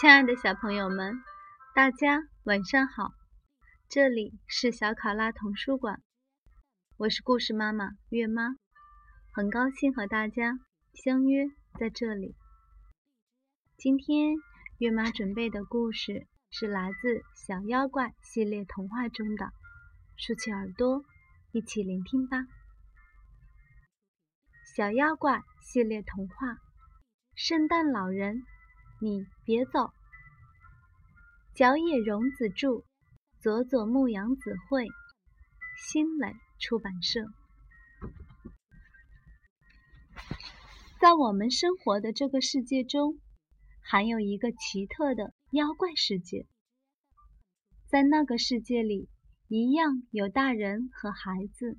亲爱的小朋友们，大家晚上好！这里是小考拉童书馆，我是故事妈妈月妈，很高兴和大家相约在这里。今天月妈准备的故事是来自《小妖怪》系列童话中的，竖起耳朵，一起聆听吧。《小妖怪》系列童话，《圣诞老人》。你别走。角野荣子著，佐佐木阳子绘，新蕾出版社。在我们生活的这个世界中，还有一个奇特的妖怪世界。在那个世界里，一样有大人和孩子。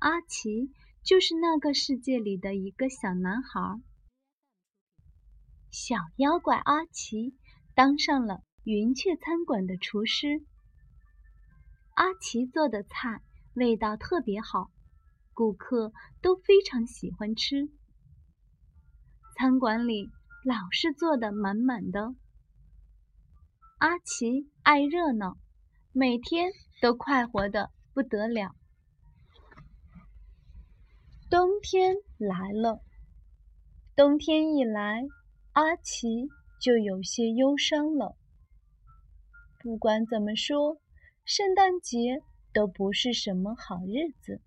阿奇就是那个世界里的一个小男孩。小妖怪阿奇当上了云雀餐馆的厨师。阿奇做的菜味道特别好，顾客都非常喜欢吃。餐馆里老是坐得满满的。阿奇爱热闹，每天都快活的不得了。冬天来了，冬天一来。阿奇就有些忧伤了。不管怎么说，圣诞节都不是什么好日子。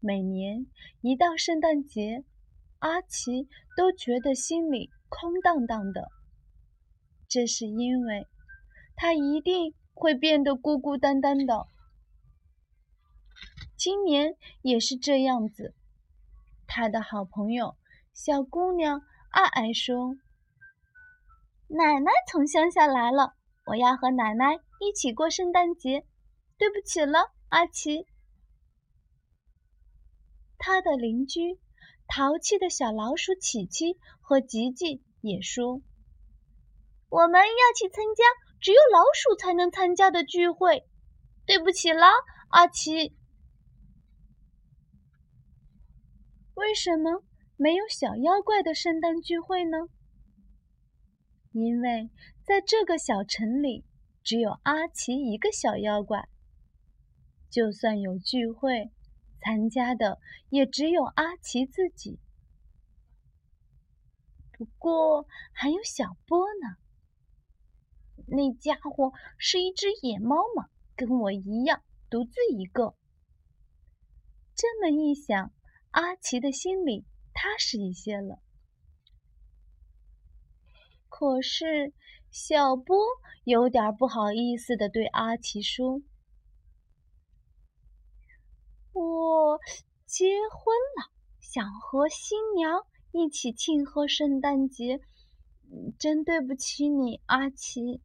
每年一到圣诞节，阿奇都觉得心里空荡荡的。这是因为他一定会变得孤孤单单的。今年也是这样子。他的好朋友小姑娘。爱爱说：“奶奶从乡下来了，我要和奶奶一起过圣诞节。对不起了，阿奇。”他的邻居淘气的小老鼠琪琪和吉吉也说：“我们要去参加只有老鼠才能参加的聚会。对不起了，阿奇。”为什么？没有小妖怪的圣诞聚会呢？因为在这个小城里，只有阿奇一个小妖怪。就算有聚会，参加的也只有阿奇自己。不过还有小波呢，那家伙是一只野猫嘛，跟我一样，独自一个。这么一想，阿奇的心里。踏实一些了。可是小波有点不好意思的对阿奇说：“我结婚了，想和新娘一起庆贺圣诞节，真对不起你，阿奇。”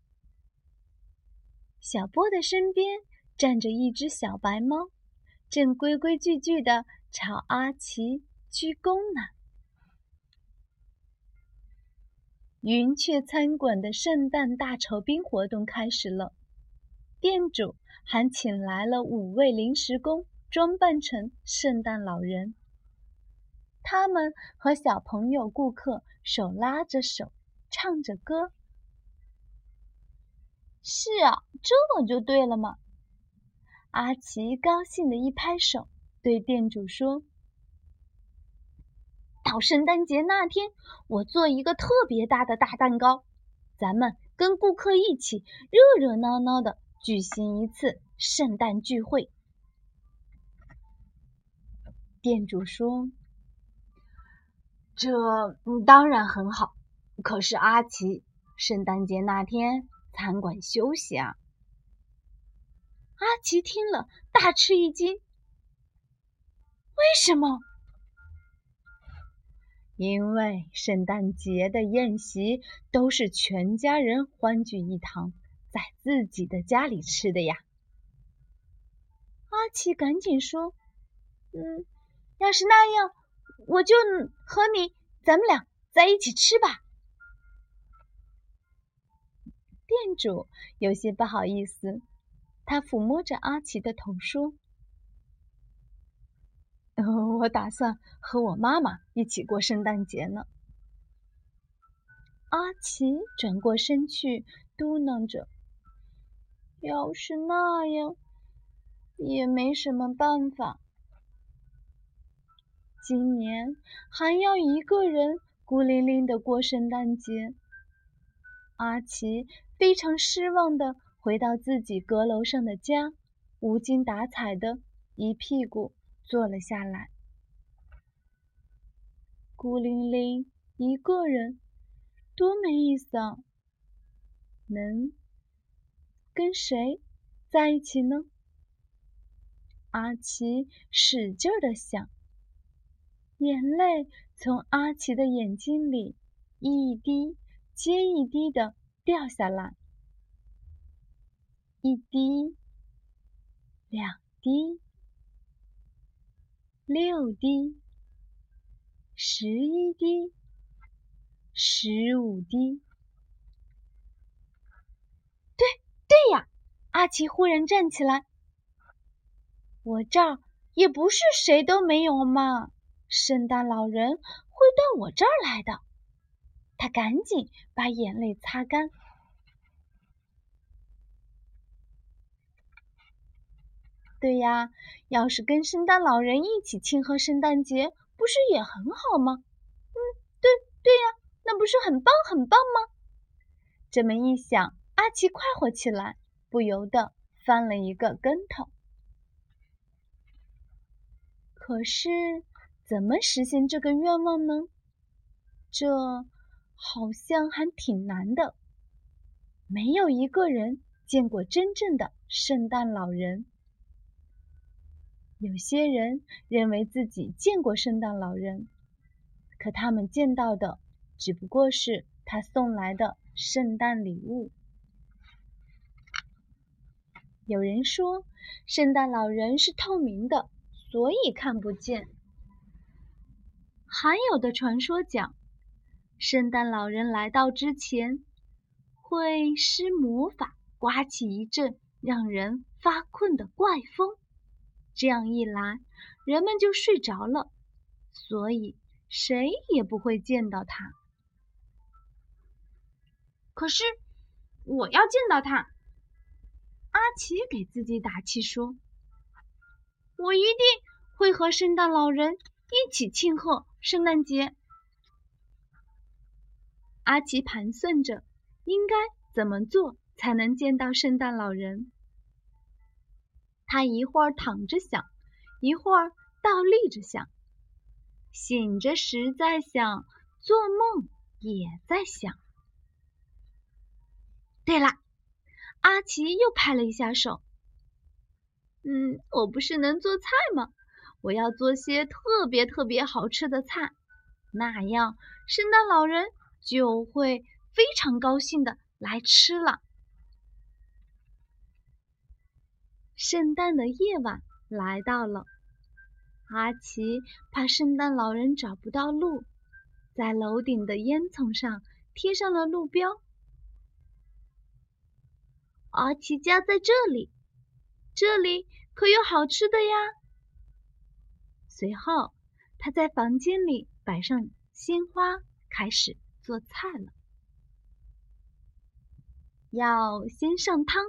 小波的身边站着一只小白猫，正规规矩矩的朝阿奇。鞠躬呢。云雀餐馆的圣诞大酬宾活动开始了，店主还请来了五位临时工，装扮成圣诞老人。他们和小朋友、顾客手拉着手，唱着歌。是啊，这就对了嘛！阿奇高兴的一拍手，对店主说。到圣诞节那天，我做一个特别大的大蛋糕，咱们跟顾客一起热热闹闹的举行一次圣诞聚会。店主说：“这当然很好，可是阿奇，圣诞节那天餐馆休息啊。”阿奇听了大吃一惊：“为什么？”因为圣诞节的宴席都是全家人欢聚一堂，在自己的家里吃的呀。阿奇赶紧说：“嗯，要是那样，我就和你，咱们俩在一起吃吧。”店主有些不好意思，他抚摸着阿奇的头说。我打算和我妈妈一起过圣诞节呢。阿奇转过身去，嘟囔着：“要是那样，也没什么办法。今年还要一个人孤零零的过圣诞节。”阿奇非常失望的回到自己阁楼上的家，无精打采的一屁股坐了下来。孤零零一个人。多没意思啊！能跟谁在一起呢？阿奇使劲的想，眼泪从阿奇的眼睛里一滴接一滴的掉下来，一滴，两滴，六滴，十一滴。十五滴。对对呀！阿奇忽然站起来。我这儿也不是谁都没有嘛，圣诞老人会到我这儿来的。他赶紧把眼泪擦干。对呀，要是跟圣诞老人一起庆贺圣诞节，不是也很好吗？嗯，对对呀。那不是很棒很棒吗？这么一想，阿奇快活起来，不由得翻了一个跟头。可是，怎么实现这个愿望呢？这好像还挺难的。没有一个人见过真正的圣诞老人。有些人认为自己见过圣诞老人，可他们见到的。只不过是他送来的圣诞礼物。有人说，圣诞老人是透明的，所以看不见。还有的传说讲，圣诞老人来到之前，会施魔法，刮起一阵让人发困的怪风，这样一来，人们就睡着了，所以谁也不会见到他。可是，我要见到他。阿奇给自己打气说：“我一定会和圣诞老人一起庆贺圣诞节。”阿奇盘算着应该怎么做才能见到圣诞老人。他一会儿躺着想，一会儿倒立着想，醒着时在想，做梦也在想。对了，阿奇又拍了一下手。嗯，我不是能做菜吗？我要做些特别特别好吃的菜，那样圣诞老人就会非常高兴的来吃了。圣诞的夜晚来到了，阿奇怕圣诞老人找不到路，在楼顶的烟囱上贴上了路标。阿奇家在这里，这里可有好吃的呀。随后，他在房间里摆上鲜花，开始做菜了。要先上汤。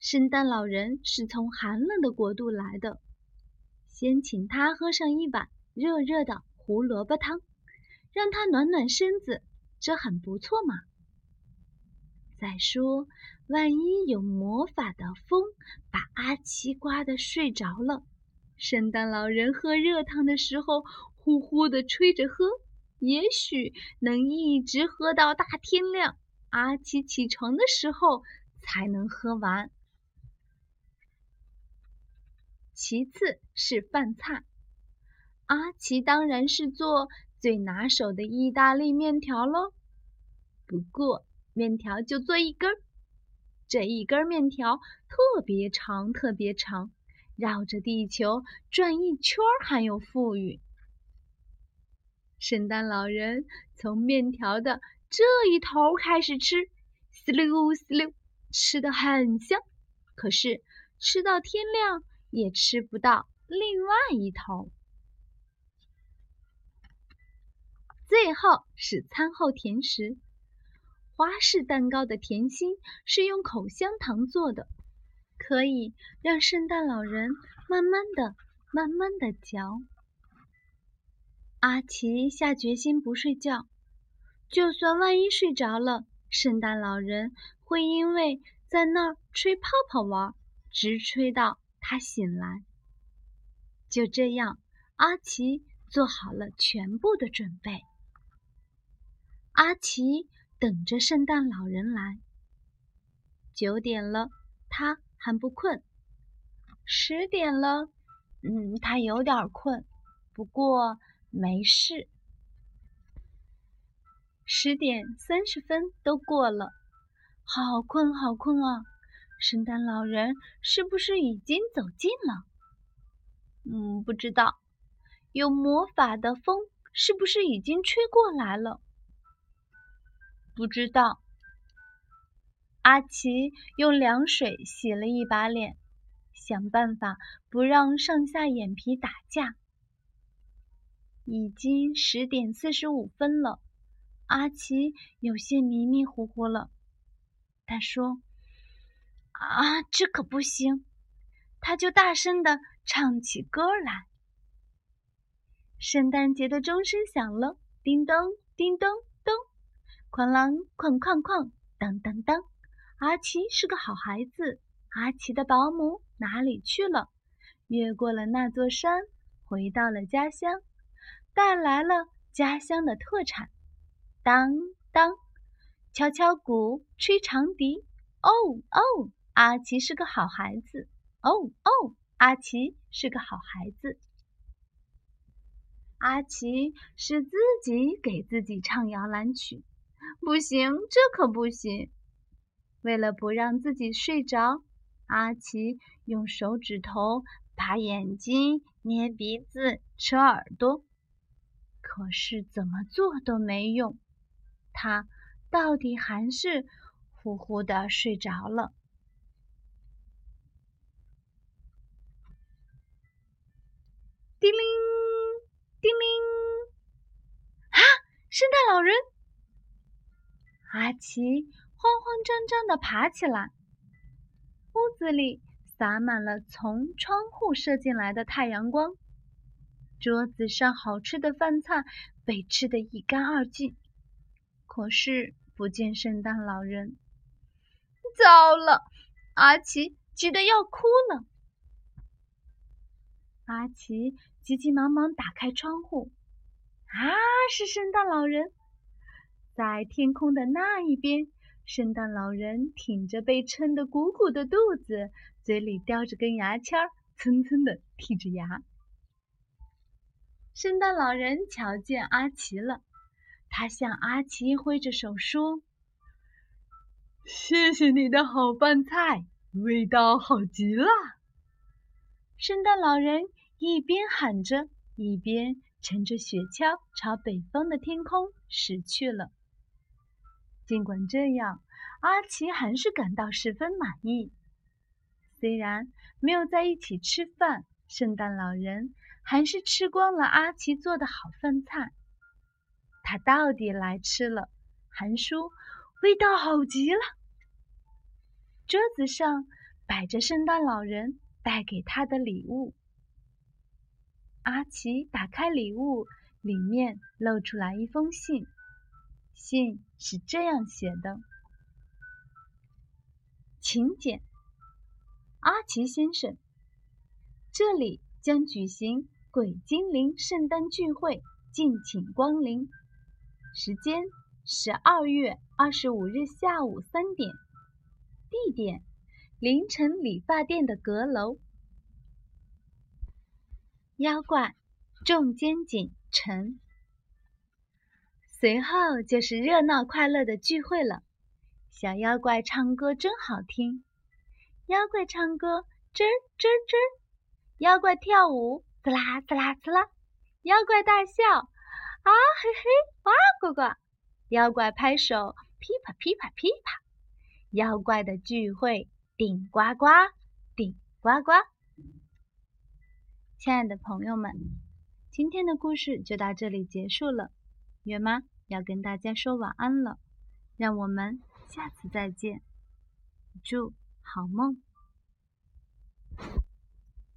圣诞老人是从寒冷的国度来的，先请他喝上一碗热热的胡萝卜汤，让他暖暖身子，这很不错嘛。再说。万一有魔法的风把阿奇刮得睡着了，圣诞老人喝热汤的时候呼呼地吹着喝，也许能一直喝到大天亮。阿奇起床的时候才能喝完。其次是饭菜，阿奇当然是做最拿手的意大利面条喽。不过面条就做一根儿。这一根面条特别长，特别长，绕着地球转一圈还有富裕。圣诞老人从面条的这一头开始吃，嘶溜嘶溜，吃的很香。可是吃到天亮也吃不到另外一头。最后是餐后甜食，花式蛋糕的甜心是用口香糖做的，可以让圣诞老人慢慢的、慢慢的嚼。阿奇下决心不睡觉，就算万一睡着了，圣诞老人会因为在那儿吹泡泡玩，直吹到他醒来。就这样，阿奇做好了全部的准备。阿奇等着圣诞老人来。九点了，他还不困。十点了，嗯，他有点困，不过没事。十点三十分都过了，好困好困啊！圣诞老人是不是已经走近了？嗯，不知道。有魔法的风是不是已经吹过来了？不知道。阿奇用凉水洗了一把脸，想办法不让上下眼皮打架。已经十点四十五分了，阿奇有些迷迷糊糊了。他说：“啊，这可不行！”他就大声的。唱起歌来，圣诞节的钟声响了，叮咚，叮咚咚，哐啷，哐哐哐，当当当。阿奇是个好孩子，阿奇的保姆哪里去了？越过了那座山，回到了家乡，带来了家乡的特产。当当，敲敲鼓，吹长笛。哦哦，阿奇是个好孩子。哦哦。阿奇是个好孩子。阿奇是自己给自己唱摇篮曲，不行，这可不行。为了不让自己睡着，阿奇用手指头把眼睛、捏鼻子、扯耳朵，可是怎么做都没用，他到底还是呼呼的睡着了。叮铃，叮铃！啊，圣诞老人！阿奇慌慌张张的爬起来。屋子里洒满了从窗户射进来的太阳光，桌子上好吃的饭菜被吃得一干二净。可是不见圣诞老人，糟了！阿奇急得要哭了。阿奇急急忙忙打开窗户，啊，是圣诞老人！在天空的那一边，圣诞老人挺着被撑得鼓鼓的肚子，嘴里叼着根牙签儿，蹭蹭的剔着牙。圣诞老人瞧见阿奇了，他向阿奇挥着手说：“谢谢你的好饭菜，味道好极了。”圣诞老人。一边喊着，一边乘着雪橇朝北方的天空驶去了。尽管这样，阿奇还是感到十分满意。虽然没有在一起吃饭，圣诞老人还是吃光了阿奇做的好饭菜。他到底来吃了，还说味道好极了。桌子上摆着圣诞老人带给他的礼物。阿奇打开礼物，里面露出来一封信。信是这样写的：“请柬，阿奇先生，这里将举行鬼精灵圣诞聚会，敬请光临。时间：十二月二十五日下午三点。地点：凌晨理发店的阁楼。”妖怪重肩颈沉，随后就是热闹快乐的聚会了。小妖怪唱歌真好听，妖怪唱歌吱吱吱，妖怪跳舞滋啦滋啦滋啦，妖怪大笑啊嘿嘿哇呱呱，妖怪拍手噼啪噼啪噼啪，妖怪的聚会顶呱呱顶呱呱。亲爱的朋友们，今天的故事就到这里结束了。月妈要跟大家说晚安了，让我们下次再见，祝好梦。